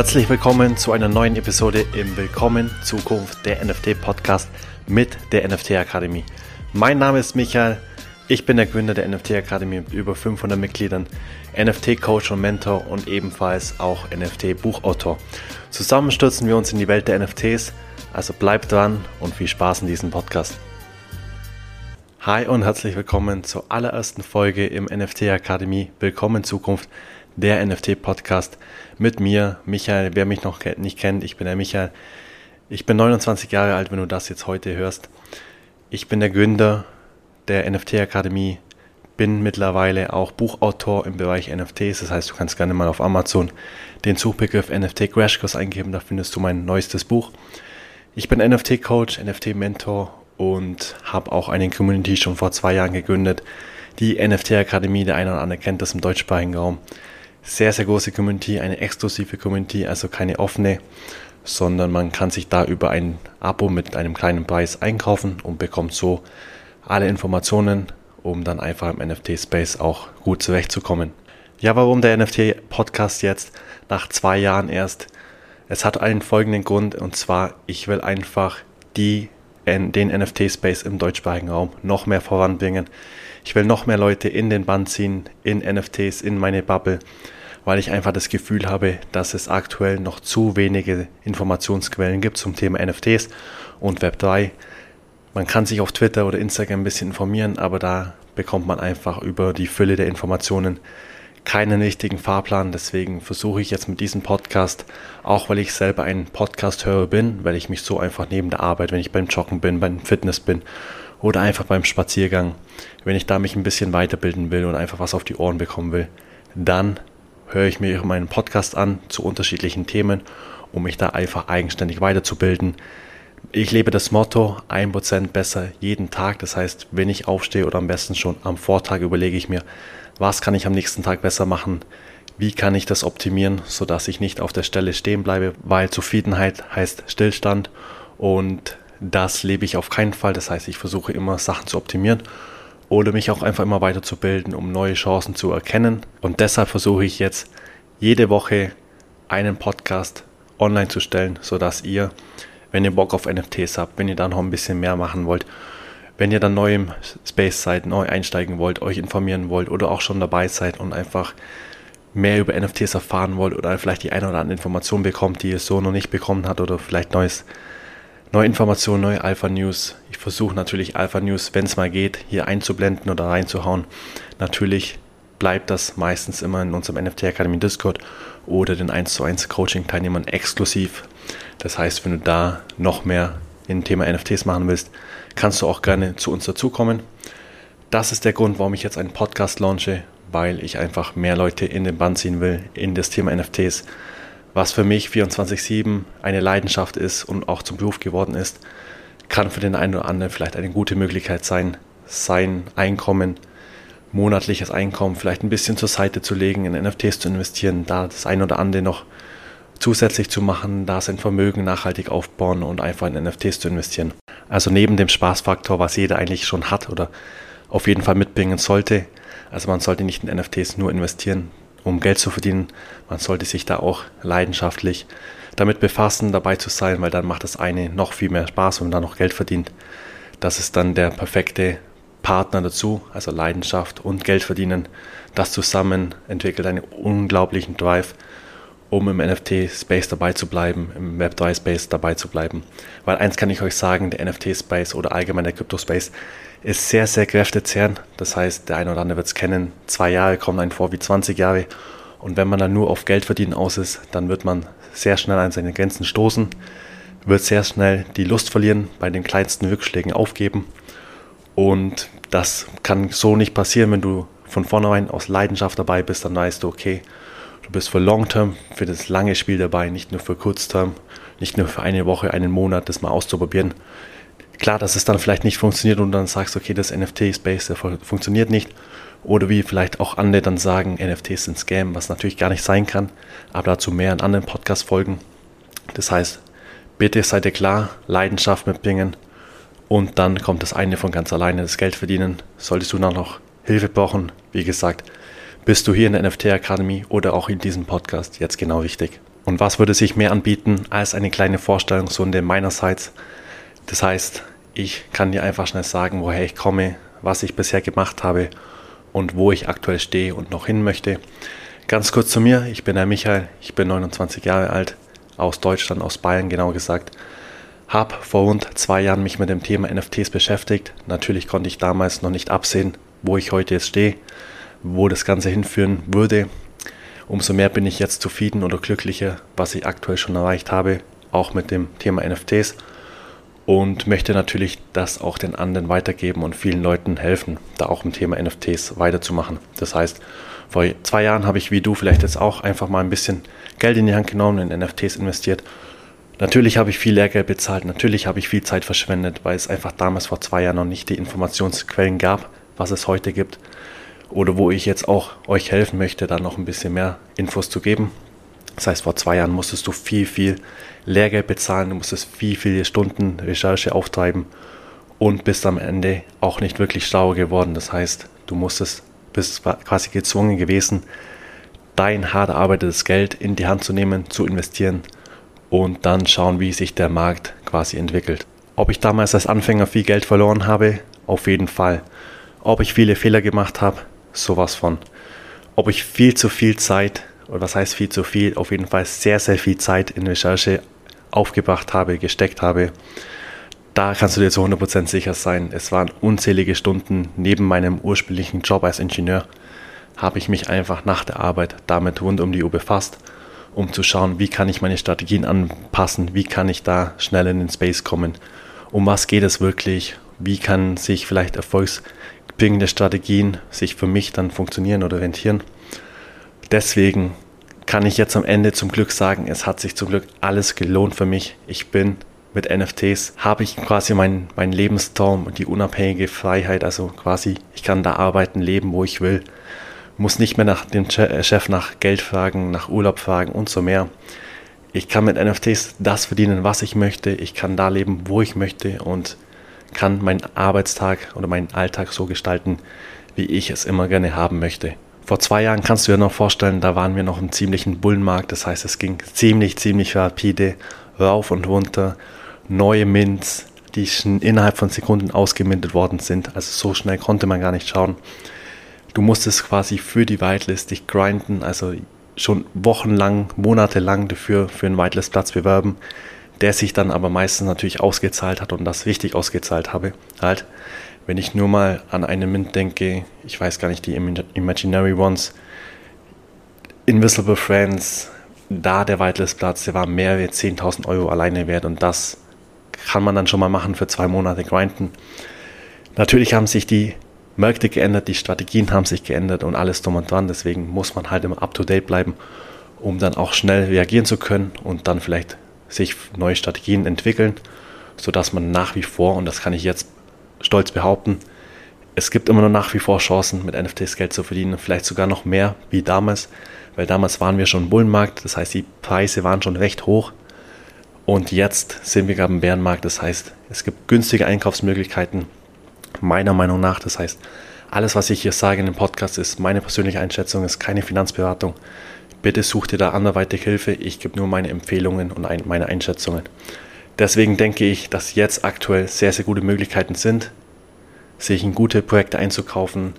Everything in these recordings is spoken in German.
Herzlich willkommen zu einer neuen Episode im Willkommen Zukunft der NFT Podcast mit der NFT Akademie. Mein Name ist Michael, ich bin der Gründer der NFT Akademie mit über 500 Mitgliedern, NFT Coach und Mentor und ebenfalls auch NFT Buchautor. Zusammen stürzen wir uns in die Welt der NFTs, also bleibt dran und viel Spaß in diesem Podcast. Hi und herzlich willkommen zur allerersten Folge im NFT Akademie Willkommen Zukunft der NFT Podcast mit mir, Michael. Wer mich noch nicht kennt, ich bin der Michael. Ich bin 29 Jahre alt, wenn du das jetzt heute hörst. Ich bin der Gründer der NFT Akademie, bin mittlerweile auch Buchautor im Bereich NFTs. Das heißt, du kannst gerne mal auf Amazon den Suchbegriff NFT Crash Course eingeben, da findest du mein neuestes Buch. Ich bin NFT Coach, NFT Mentor und habe auch eine Community schon vor zwei Jahren gegründet. Die NFT Akademie, der eine oder andere kennt das im deutschsprachigen Raum sehr, sehr große Community, eine exklusive Community, also keine offene, sondern man kann sich da über ein Abo mit einem kleinen Preis einkaufen und bekommt so alle Informationen, um dann einfach im NFT-Space auch gut zurechtzukommen. Ja, warum der NFT-Podcast jetzt nach zwei Jahren erst? Es hat einen folgenden Grund und zwar, ich will einfach die, den NFT-Space im deutschsprachigen Raum noch mehr voranbringen. Ich will noch mehr Leute in den Band ziehen, in NFTs, in meine Bubble, weil ich einfach das Gefühl habe, dass es aktuell noch zu wenige Informationsquellen gibt zum Thema NFTs und Web3. Man kann sich auf Twitter oder Instagram ein bisschen informieren, aber da bekommt man einfach über die Fülle der Informationen keinen richtigen Fahrplan. Deswegen versuche ich jetzt mit diesem Podcast, auch weil ich selber ein Podcast-Hörer bin, weil ich mich so einfach neben der Arbeit, wenn ich beim Joggen bin, beim Fitness bin oder einfach beim Spaziergang, wenn ich da mich ein bisschen weiterbilden will und einfach was auf die Ohren bekommen will, dann höre ich mir meinen Podcast an zu unterschiedlichen Themen, um mich da einfach eigenständig weiterzubilden. Ich lebe das Motto 1% besser jeden Tag. Das heißt, wenn ich aufstehe oder am besten schon am Vortag überlege ich mir, was kann ich am nächsten Tag besser machen? Wie kann ich das optimieren, sodass ich nicht auf der Stelle stehen bleibe, weil Zufriedenheit heißt Stillstand und das lebe ich auf keinen Fall. Das heißt, ich versuche immer Sachen zu optimieren oder mich auch einfach immer weiterzubilden, um neue Chancen zu erkennen. Und deshalb versuche ich jetzt jede Woche einen Podcast online zu stellen, sodass ihr, wenn ihr Bock auf NFTs habt, wenn ihr dann noch ein bisschen mehr machen wollt, wenn ihr dann neu im Space seid, neu einsteigen wollt, euch informieren wollt oder auch schon dabei seid und einfach mehr über NFTs erfahren wollt oder vielleicht die eine oder andere Information bekommt, die ihr so noch nicht bekommen habt oder vielleicht neues neue Informationen, neue Alpha News. Ich versuche natürlich Alpha News, wenn es mal geht, hier einzublenden oder reinzuhauen. Natürlich bleibt das meistens immer in unserem NFT Academy Discord oder den 1 zu 1 Coaching Teilnehmern exklusiv. Das heißt, wenn du da noch mehr in Thema NFTs machen willst, kannst du auch gerne zu uns dazukommen. Das ist der Grund, warum ich jetzt einen Podcast launche, weil ich einfach mehr Leute in den Band ziehen will, in das Thema NFTs was für mich 24-7 eine Leidenschaft ist und auch zum Beruf geworden ist, kann für den einen oder anderen vielleicht eine gute Möglichkeit sein, sein Einkommen, monatliches Einkommen vielleicht ein bisschen zur Seite zu legen, in NFTs zu investieren, da das ein oder andere noch zusätzlich zu machen, da sein Vermögen nachhaltig aufbauen und einfach in NFTs zu investieren. Also neben dem Spaßfaktor, was jeder eigentlich schon hat oder auf jeden Fall mitbringen sollte. Also man sollte nicht in NFTs nur investieren, um Geld zu verdienen. Man sollte sich da auch leidenschaftlich damit befassen, dabei zu sein, weil dann macht das eine noch viel mehr Spaß, wenn man da noch Geld verdient. Das ist dann der perfekte Partner dazu, also Leidenschaft und Geld verdienen. Das zusammen entwickelt einen unglaublichen Drive, um im NFT-Space dabei zu bleiben, im Web3-Space dabei zu bleiben. Weil eins kann ich euch sagen, der NFT-Space oder allgemein der Crypto-Space ist sehr, sehr kräftezehrend. Das heißt, der eine oder andere wird es kennen, zwei Jahre kommen einem vor wie 20 Jahre. Und wenn man dann nur auf Geld verdienen aus ist, dann wird man sehr schnell an seine Grenzen stoßen, wird sehr schnell die Lust verlieren, bei den kleinsten Rückschlägen aufgeben. Und das kann so nicht passieren, wenn du von vornherein aus Leidenschaft dabei bist, dann weißt du, okay, du bist für Long Term, für das lange Spiel dabei, nicht nur für Kurzterm, nicht nur für eine Woche, einen Monat, das mal auszuprobieren. Klar, dass es dann vielleicht nicht funktioniert und dann sagst, okay, das NFT-Space funktioniert nicht. Oder wie vielleicht auch andere dann sagen, NFTs sind Scam, was natürlich gar nicht sein kann. Aber dazu mehr in anderen Podcast-Folgen. Das heißt, bitte seid ihr klar, Leidenschaft mitbringen und dann kommt das eine von ganz alleine, das Geld verdienen. Solltest du dann noch Hilfe brauchen, wie gesagt, bist du hier in der NFT Akademie oder auch in diesem Podcast jetzt genau richtig. Und was würde sich mehr anbieten als eine kleine Vorstellungsrunde meinerseits? Das heißt, ich kann dir einfach schnell sagen, woher ich komme, was ich bisher gemacht habe und wo ich aktuell stehe und noch hin möchte. Ganz kurz zu mir, ich bin der Michael, ich bin 29 Jahre alt, aus Deutschland, aus Bayern genau gesagt. Habe vor rund zwei Jahren mich mit dem Thema NFTs beschäftigt. Natürlich konnte ich damals noch nicht absehen, wo ich heute jetzt stehe, wo das Ganze hinführen würde. Umso mehr bin ich jetzt zufrieden oder glücklicher, was ich aktuell schon erreicht habe, auch mit dem Thema NFTs und möchte natürlich das auch den anderen weitergeben und vielen Leuten helfen, da auch im Thema NFTs weiterzumachen. Das heißt, vor zwei Jahren habe ich wie du vielleicht jetzt auch einfach mal ein bisschen Geld in die Hand genommen, in NFTs investiert. Natürlich habe ich viel Lehrgeld bezahlt, natürlich habe ich viel Zeit verschwendet, weil es einfach damals vor zwei Jahren noch nicht die Informationsquellen gab, was es heute gibt. Oder wo ich jetzt auch euch helfen möchte, da noch ein bisschen mehr Infos zu geben. Das heißt, vor zwei Jahren musstest du viel, viel Lehrgeld bezahlen, du musstest viel, viele Stunden Recherche auftreiben und bist am Ende auch nicht wirklich schlauer geworden. Das heißt, du musstest, bist quasi gezwungen gewesen, dein hart erarbeitetes Geld in die Hand zu nehmen, zu investieren und dann schauen, wie sich der Markt quasi entwickelt. Ob ich damals als Anfänger viel Geld verloren habe, auf jeden Fall. Ob ich viele Fehler gemacht habe, sowas von. Ob ich viel zu viel Zeit oder was heißt viel zu viel, auf jeden Fall sehr, sehr viel Zeit in Recherche aufgebracht habe, gesteckt habe. Da kannst du dir zu 100% sicher sein. Es waren unzählige Stunden neben meinem ursprünglichen Job als Ingenieur, habe ich mich einfach nach der Arbeit damit rund um die Uhr befasst, um zu schauen, wie kann ich meine Strategien anpassen, wie kann ich da schnell in den Space kommen, um was geht es wirklich, wie kann sich vielleicht erfolgsbringende Strategien sich für mich dann funktionieren oder rentieren deswegen kann ich jetzt am Ende zum Glück sagen, es hat sich zum Glück alles gelohnt für mich. Ich bin mit NFTs, habe ich quasi meinen mein Lebenstraum und die unabhängige Freiheit, also quasi, ich kann da arbeiten, leben, wo ich will, muss nicht mehr nach dem äh, Chef nach Geld fragen, nach Urlaub fragen und so mehr. Ich kann mit NFTs das verdienen, was ich möchte. Ich kann da leben, wo ich möchte und kann meinen Arbeitstag oder meinen Alltag so gestalten, wie ich es immer gerne haben möchte. Vor zwei Jahren kannst du dir noch vorstellen, da waren wir noch im ziemlichen Bullenmarkt. Das heißt, es ging ziemlich, ziemlich rapide rauf und runter. Neue Mints, die schon innerhalb von Sekunden ausgemintet worden sind. Also so schnell konnte man gar nicht schauen. Du musstest quasi für die Whitelist dich grinden, also schon wochenlang, monatelang dafür für einen Whitelist-Platz bewerben, der sich dann aber meistens natürlich ausgezahlt hat und das richtig ausgezahlt habe. Halt, wenn ich nur mal an eine Mint denke, ich weiß gar nicht, die Imaginary Ones, Invisible Friends, da der Whitelist-Platz, der war mehrere 10.000 Euro alleine wert und das kann man dann schon mal machen für zwei Monate grinden. Natürlich haben sich die Märkte geändert, die Strategien haben sich geändert und alles drum und dran, deswegen muss man halt immer up-to-date bleiben, um dann auch schnell reagieren zu können und dann vielleicht sich neue Strategien entwickeln, sodass man nach wie vor, und das kann ich jetzt stolz behaupten, es gibt immer noch nach wie vor Chancen, mit NFTs Geld zu verdienen, vielleicht sogar noch mehr wie damals, weil damals waren wir schon im Bullenmarkt, das heißt, die Preise waren schon recht hoch und jetzt sind wir gerade im Bärenmarkt, das heißt, es gibt günstige Einkaufsmöglichkeiten, meiner Meinung nach, das heißt, alles, was ich hier sage in dem Podcast, ist meine persönliche Einschätzung, ist keine Finanzberatung. Bitte such dir da anderweitig Hilfe. Ich gebe nur meine Empfehlungen und meine Einschätzungen. Deswegen denke ich, dass jetzt aktuell sehr, sehr gute Möglichkeiten sind, sich in gute Projekte einzukaufen.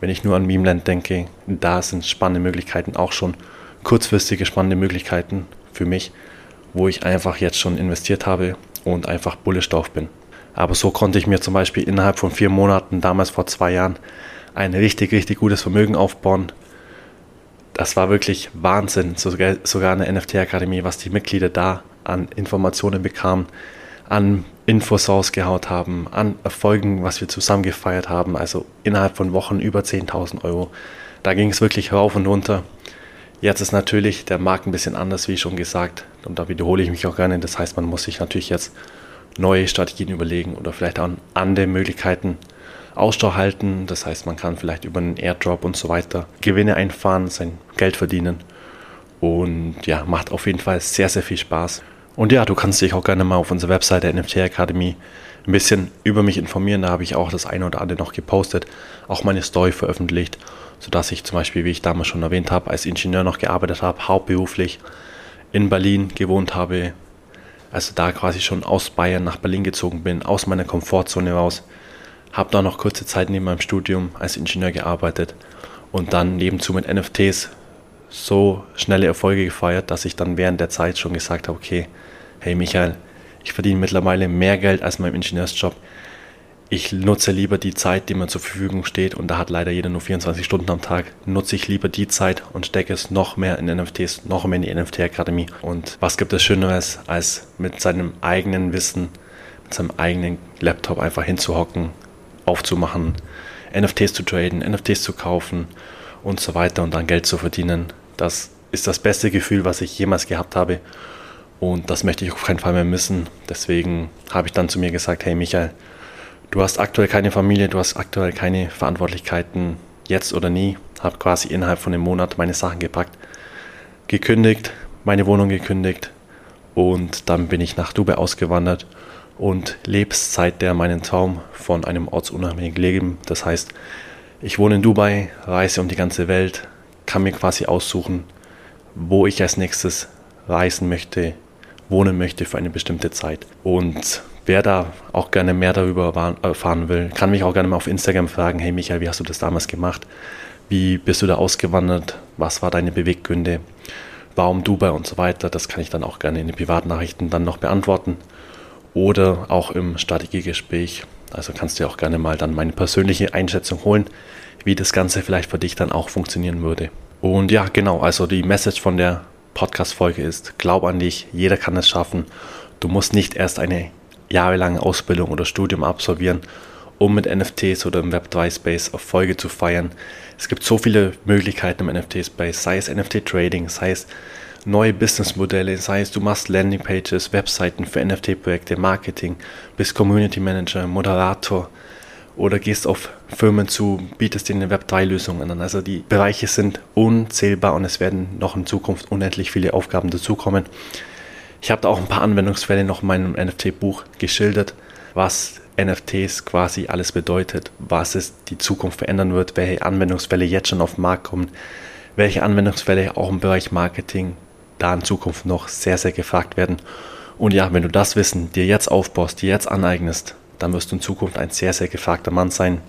Wenn ich nur an Memeland denke, da sind spannende Möglichkeiten, auch schon kurzfristige spannende Möglichkeiten für mich, wo ich einfach jetzt schon investiert habe und einfach bullish drauf bin. Aber so konnte ich mir zum Beispiel innerhalb von vier Monaten, damals vor zwei Jahren, ein richtig, richtig gutes Vermögen aufbauen. Das war wirklich Wahnsinn, sogar, eine NFT-Akademie, was die Mitglieder da an Informationen bekamen, an Infos rausgehaut haben, an Erfolgen, was wir zusammen gefeiert haben. Also innerhalb von Wochen über 10.000 Euro. Da ging es wirklich rauf und runter. Jetzt ist natürlich der Markt ein bisschen anders, wie schon gesagt. Und da wiederhole ich mich auch gerne. Das heißt, man muss sich natürlich jetzt neue Strategien überlegen oder vielleicht auch andere Möglichkeiten Ausschau halten. Das heißt, man kann vielleicht über einen Airdrop und so weiter Gewinne einfahren, sein Geld verdienen. Und ja, macht auf jeden Fall sehr, sehr viel Spaß. Und ja, du kannst dich auch gerne mal auf unserer Webseite NFT Academy ein bisschen über mich informieren. Da habe ich auch das eine oder andere noch gepostet, auch meine Story veröffentlicht, sodass ich zum Beispiel, wie ich damals schon erwähnt habe, als Ingenieur noch gearbeitet habe, hauptberuflich in Berlin gewohnt habe, also da quasi schon aus Bayern nach Berlin gezogen bin, aus meiner Komfortzone raus, habe da noch kurze Zeit neben meinem Studium als Ingenieur gearbeitet und dann nebenzu mit NFTs so schnelle Erfolge gefeiert, dass ich dann während der Zeit schon gesagt habe, okay, hey Michael, ich verdiene mittlerweile mehr Geld als mein Ingenieursjob. Ich nutze lieber die Zeit, die mir zur Verfügung steht, und da hat leider jeder nur 24 Stunden am Tag, nutze ich lieber die Zeit und stecke es noch mehr in NFTs, noch mehr in die NFT-Akademie. Und was gibt es Schöneres, als mit seinem eigenen Wissen, mit seinem eigenen Laptop einfach hinzuhocken, aufzumachen, NFTs zu traden, NFTs zu kaufen und so weiter und dann Geld zu verdienen. Das ist das beste Gefühl, was ich jemals gehabt habe. Und das möchte ich auf keinen Fall mehr missen. Deswegen habe ich dann zu mir gesagt, hey Michael, du hast aktuell keine Familie, du hast aktuell keine Verantwortlichkeiten, jetzt oder nie. Habe quasi innerhalb von einem Monat meine Sachen gepackt, gekündigt, meine Wohnung gekündigt und dann bin ich nach Dubai ausgewandert und Lebenszeit der meinen Traum von einem ortsunabhängigen Leben. Das heißt, ich wohne in Dubai, reise um die ganze Welt, kann mir quasi aussuchen, wo ich als nächstes reisen möchte, wohnen möchte für eine bestimmte Zeit. Und wer da auch gerne mehr darüber erfahren will, kann mich auch gerne mal auf Instagram fragen, hey Michael, wie hast du das damals gemacht? Wie bist du da ausgewandert? Was war deine Beweggründe? Warum Dubai und so weiter? Das kann ich dann auch gerne in den Privatnachrichten dann noch beantworten oder auch im Strategiegespräch. Also kannst du auch gerne mal dann meine persönliche Einschätzung holen, wie das Ganze vielleicht für dich dann auch funktionieren würde. Und ja, genau, also die Message von der Podcast-Folge ist, glaub an dich, jeder kann es schaffen. Du musst nicht erst eine jahrelange Ausbildung oder Studium absolvieren, um mit NFTs oder im Web3-Space Erfolge zu feiern. Es gibt so viele Möglichkeiten im NFT-Space, sei es NFT-Trading, sei es neue Businessmodelle, sei es du machst Landingpages, Webseiten für NFT-Projekte, Marketing, bist Community Manager, Moderator oder gehst auf Firmen zu, bietest ihnen Web3-Lösungen an. Also die Bereiche sind unzählbar und es werden noch in Zukunft unendlich viele Aufgaben dazukommen. Ich habe da auch ein paar Anwendungsfälle noch in meinem NFT-Buch geschildert, was NFTs quasi alles bedeutet, was es die Zukunft verändern wird, welche Anwendungsfälle jetzt schon auf den Markt kommen, welche Anwendungsfälle auch im Bereich Marketing, da in Zukunft noch sehr, sehr gefragt werden. Und ja, wenn du das Wissen dir jetzt aufbaust, dir jetzt aneignest, dann wirst du in Zukunft ein sehr, sehr gefragter Mann sein.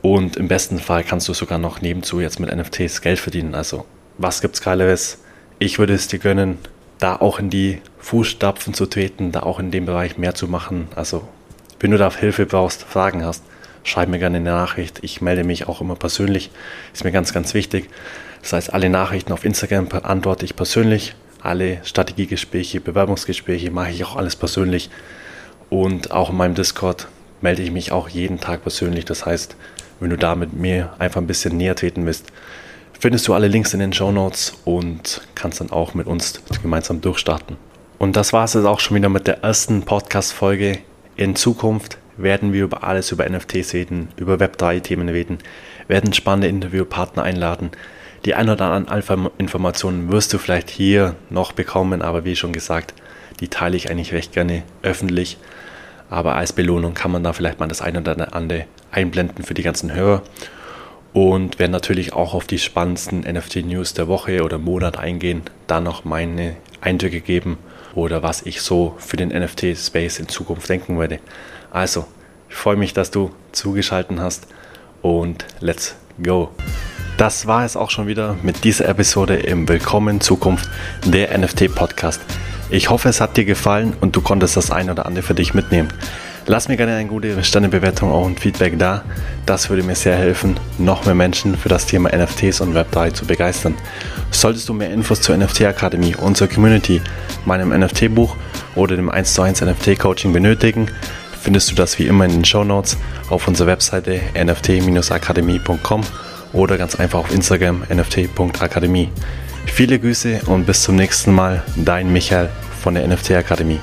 Und im besten Fall kannst du sogar noch nebenzu jetzt mit NFTs Geld verdienen. Also, was gibt's Geileres? Ich würde es dir gönnen, da auch in die Fußstapfen zu treten, da auch in dem Bereich mehr zu machen. Also, wenn du da Hilfe brauchst, Fragen hast, schreib mir gerne eine Nachricht. Ich melde mich auch immer persönlich. Ist mir ganz, ganz wichtig. Das heißt, alle Nachrichten auf Instagram beantworte ich persönlich. Alle Strategiegespräche, Bewerbungsgespräche mache ich auch alles persönlich. Und auch in meinem Discord melde ich mich auch jeden Tag persönlich. Das heißt, wenn du da mit mir einfach ein bisschen näher treten willst, findest du alle Links in den Show Notes und kannst dann auch mit uns gemeinsam durchstarten. Und das war es jetzt auch schon wieder mit der ersten Podcast-Folge. In Zukunft werden wir über alles über NFTs reden, über Web3-Themen reden, werden spannende Interviewpartner einladen, die ein oder anderen Alpha-Informationen wirst du vielleicht hier noch bekommen, aber wie schon gesagt, die teile ich eigentlich recht gerne öffentlich. Aber als Belohnung kann man da vielleicht mal das eine oder andere einblenden für die ganzen Hörer. Und werden natürlich auch auf die spannendsten NFT-News der Woche oder Monat eingehen, da noch meine Eindrücke geben oder was ich so für den NFT-Space in Zukunft denken werde. Also, ich freue mich, dass du zugeschaltet hast und let's go! Das war es auch schon wieder mit dieser Episode im Willkommen Zukunft der NFT Podcast. Ich hoffe, es hat dir gefallen und du konntest das ein oder andere für dich mitnehmen. Lass mir gerne eine gute Sternebewertung und Feedback da. Das würde mir sehr helfen, noch mehr Menschen für das Thema NFTs und Web3 zu begeistern. Solltest du mehr Infos zur NFT Akademie, unserer Community, meinem NFT-Buch oder dem 1 zu 1 NFT-Coaching benötigen, findest du das wie immer in den Show Notes auf unserer Webseite nft-akademie.com oder ganz einfach auf Instagram nft.akademie. Viele Grüße und bis zum nächsten Mal, dein Michael von der NFT Akademie.